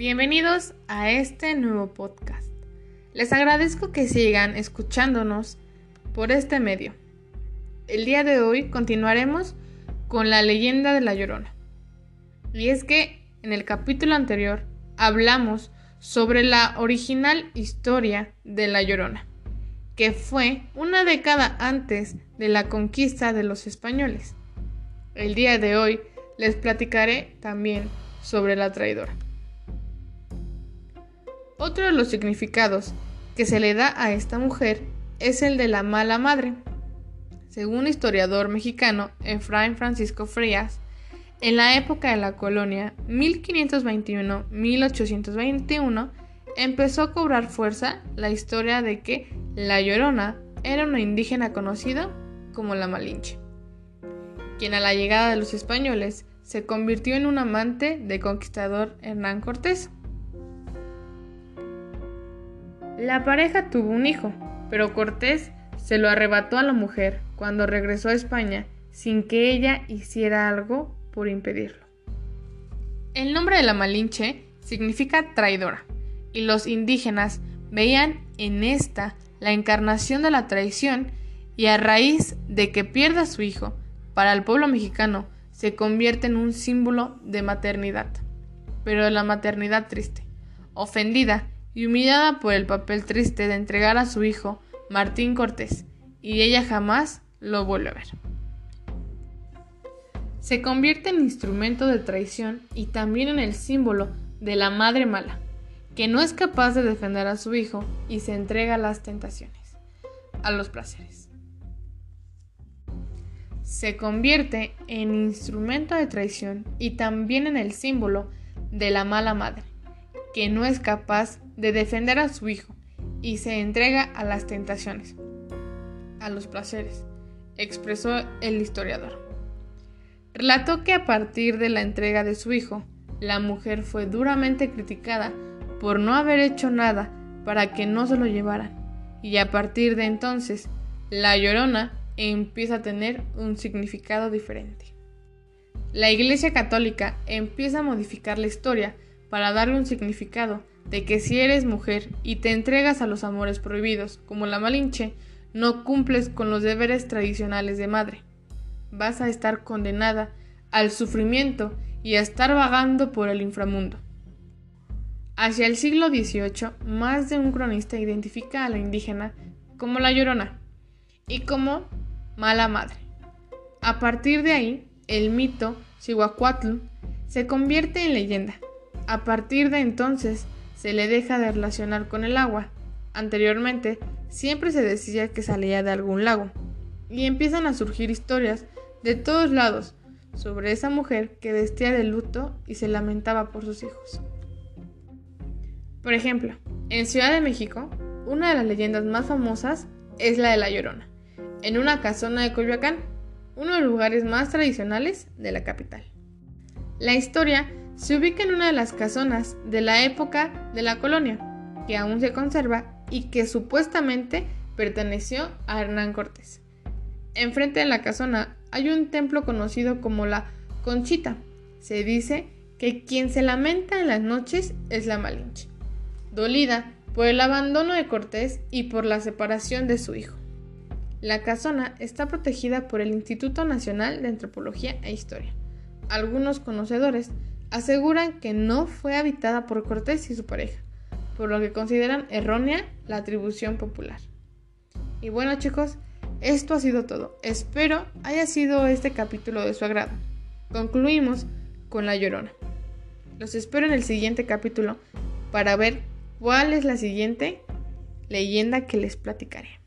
Bienvenidos a este nuevo podcast. Les agradezco que sigan escuchándonos por este medio. El día de hoy continuaremos con la leyenda de la Llorona. Y es que en el capítulo anterior hablamos sobre la original historia de la Llorona, que fue una década antes de la conquista de los españoles. El día de hoy les platicaré también sobre la traidora. Otro de los significados que se le da a esta mujer es el de la mala madre. Según historiador mexicano Efraín Francisco Frías, en la época de la colonia 1521-1821 empezó a cobrar fuerza la historia de que la Llorona era una indígena conocida como la Malinche, quien a la llegada de los españoles se convirtió en un amante del conquistador Hernán Cortés. La pareja tuvo un hijo, pero Cortés se lo arrebató a la mujer cuando regresó a España sin que ella hiciera algo por impedirlo. El nombre de la Malinche significa traidora, y los indígenas veían en esta la encarnación de la traición y a raíz de que pierda su hijo, para el pueblo mexicano se convierte en un símbolo de maternidad, pero de la maternidad triste, ofendida y humillada por el papel triste de entregar a su hijo, Martín Cortés, y ella jamás lo vuelve a ver. Se convierte en instrumento de traición y también en el símbolo de la madre mala, que no es capaz de defender a su hijo y se entrega a las tentaciones, a los placeres. Se convierte en instrumento de traición y también en el símbolo de la mala madre, que no es capaz de defender a su hijo y se entrega a las tentaciones, a los placeres, expresó el historiador. Relató que a partir de la entrega de su hijo, la mujer fue duramente criticada por no haber hecho nada para que no se lo llevaran, y a partir de entonces, la llorona empieza a tener un significado diferente. La Iglesia Católica empieza a modificar la historia para darle un significado de que si eres mujer y te entregas a los amores prohibidos, como la Malinche, no cumples con los deberes tradicionales de madre. Vas a estar condenada al sufrimiento y a estar vagando por el inframundo. Hacia el siglo XVIII, más de un cronista identifica a la indígena como la llorona y como mala madre. A partir de ahí, el mito Cihuacuatl se convierte en leyenda. A partir de entonces, se le deja de relacionar con el agua. Anteriormente, siempre se decía que salía de algún lago. Y empiezan a surgir historias de todos lados sobre esa mujer que vestía de luto y se lamentaba por sus hijos. Por ejemplo, en Ciudad de México, una de las leyendas más famosas es la de La Llorona, en una casona de Coyoacán, uno de los lugares más tradicionales de la capital. La historia se ubica en una de las casonas de la época de la colonia, que aún se conserva y que supuestamente perteneció a Hernán Cortés. Enfrente de la casona hay un templo conocido como la Conchita. Se dice que quien se lamenta en las noches es la Malinche, dolida por el abandono de Cortés y por la separación de su hijo. La casona está protegida por el Instituto Nacional de Antropología e Historia. Algunos conocedores aseguran que no fue habitada por Cortés y su pareja, por lo que consideran errónea la atribución popular. Y bueno chicos, esto ha sido todo. Espero haya sido este capítulo de su agrado. Concluimos con La Llorona. Los espero en el siguiente capítulo para ver cuál es la siguiente leyenda que les platicaré.